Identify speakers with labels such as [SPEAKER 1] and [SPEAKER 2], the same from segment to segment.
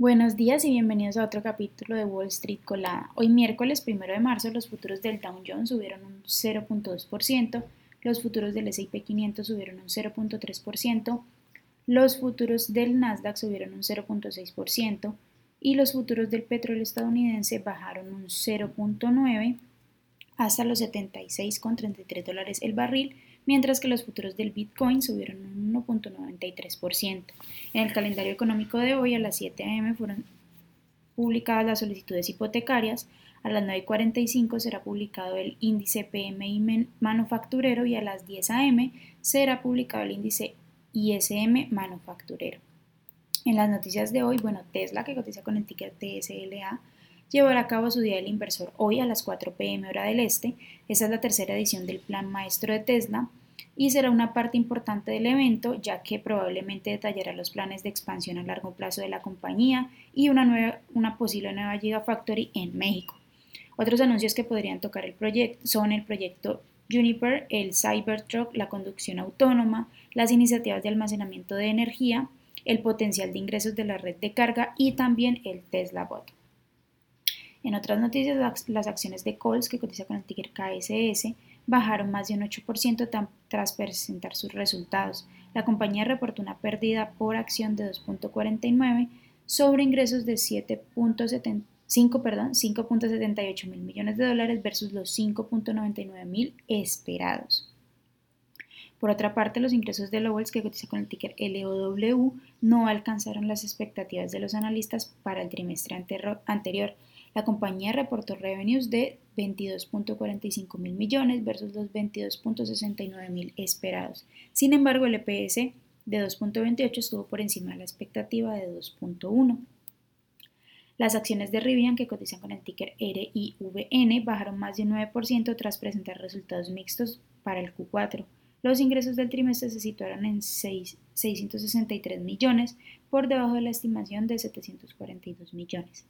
[SPEAKER 1] Buenos días y bienvenidos a otro capítulo de Wall Street Colada. Hoy miércoles 1 de marzo los futuros del Dow Jones subieron un 0.2%, los futuros del S&P 500 subieron un 0.3%, los futuros del Nasdaq subieron un 0.6% y los futuros del petróleo estadounidense bajaron un 0.9 hasta los 76,33 dólares el barril mientras que los futuros del Bitcoin subieron un 1.93%. En el calendario económico de hoy, a las 7 a.m., fueron publicadas las solicitudes hipotecarias, a las 9.45 será publicado el índice PMI manufacturero y a las 10 a.m. será publicado el índice ISM manufacturero. En las noticias de hoy, bueno, Tesla, que cotiza con el ticker TSLA, llevará a cabo su Día del Inversor hoy a las 4 pm hora del este. Esta es la tercera edición del Plan Maestro de Tesla y será una parte importante del evento ya que probablemente detallará los planes de expansión a largo plazo de la compañía y una, nueva, una posible nueva Gigafactory en México. Otros anuncios que podrían tocar el proyecto son el proyecto Juniper, el Cybertruck, la conducción autónoma, las iniciativas de almacenamiento de energía, el potencial de ingresos de la red de carga y también el Tesla Bot. En otras noticias, las acciones de Coles, que cotiza con el ticker KSS, bajaron más de un 8% tras presentar sus resultados. La compañía reportó una pérdida por acción de 2.49 sobre ingresos de 5.78 mil millones de dólares versus los 5.99 mil esperados. Por otra parte, los ingresos de Lowells, que cotiza con el ticker LOW, no alcanzaron las expectativas de los analistas para el trimestre anterior la compañía reportó revenues de 22.45 mil millones versus los 22.69 mil esperados. Sin embargo, el EPS de 2.28 estuvo por encima de la expectativa de 2.1. Las acciones de Rivian, que cotizan con el ticker RIVN, bajaron más de un 9% tras presentar resultados mixtos para el Q4. Los ingresos del trimestre se situaron en 663 millones, por debajo de la estimación de 742 millones.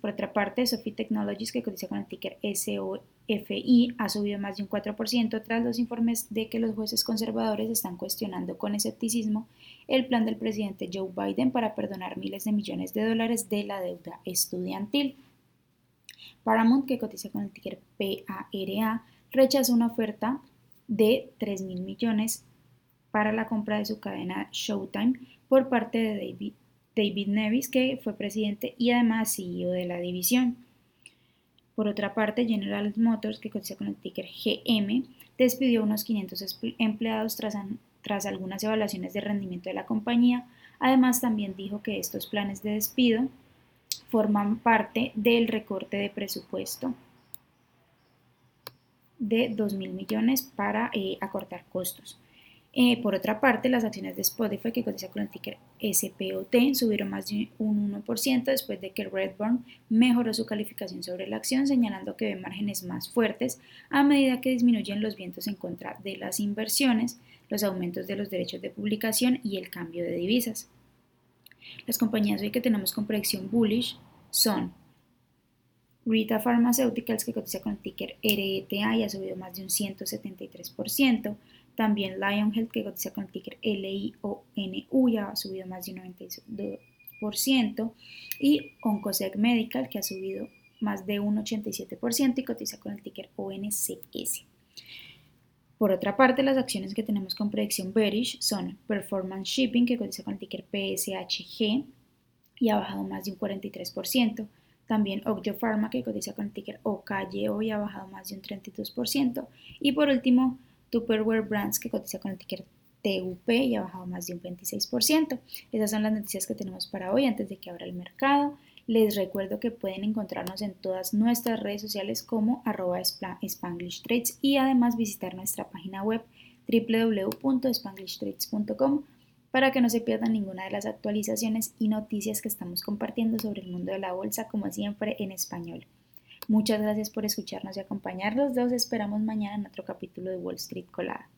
[SPEAKER 1] Por otra parte, Sophie Technologies, que cotiza con el ticker SOFI, ha subido más de un 4% tras los informes de que los jueces conservadores están cuestionando con escepticismo el plan del presidente Joe Biden para perdonar miles de millones de dólares de la deuda estudiantil. Paramount, que cotiza con el ticker PARA, rechazó una oferta de 3 mil millones para la compra de su cadena Showtime por parte de David David Nevis, que fue presidente y además CEO de la división. Por otra parte, General Motors, que cotiza con el ticker GM, despidió unos 500 empleados tras, algunas evaluaciones de rendimiento de la compañía. Además, también dijo que estos planes de despido forman parte del recorte de presupuesto de 2.000 millones para eh, acortar costos. Eh, por otra parte, las acciones de Spotify, que cotiza con el ticker SPOT, subieron más de un 1% después de que Redburn mejoró su calificación sobre la acción, señalando que ve márgenes más fuertes a medida que disminuyen los vientos en contra de las inversiones, los aumentos de los derechos de publicación y el cambio de divisas. Las compañías hoy que tenemos con proyección bullish son Rita Pharmaceuticals, que cotiza con el ticker RETA y ha subido más de un 173%, también Lion Health, que cotiza con el ticker LIONU, ya ha subido más de un 92%. Y Oncosec Medical, que ha subido más de un 87% y cotiza con el ticker ONCS. Por otra parte, las acciones que tenemos con predicción bearish son Performance Shipping, que cotiza con el ticker PSHG y ha bajado más de un 43%. También Ogjo Pharma, que cotiza con el ticker OKYO y ha bajado más de un 32%. Y por último, Tupperware Brands que cotiza con el ticker TUP y ha bajado más de un 26%. Esas son las noticias que tenemos para hoy antes de que abra el mercado. Les recuerdo que pueden encontrarnos en todas nuestras redes sociales como arroba Spanglish Trades y además visitar nuestra página web www.spanglishtrades.com para que no se pierdan ninguna de las actualizaciones y noticias que estamos compartiendo sobre el mundo de la bolsa como siempre en español. Muchas gracias por escucharnos y acompañarnos. Los esperamos mañana en otro capítulo de Wall Street Colada.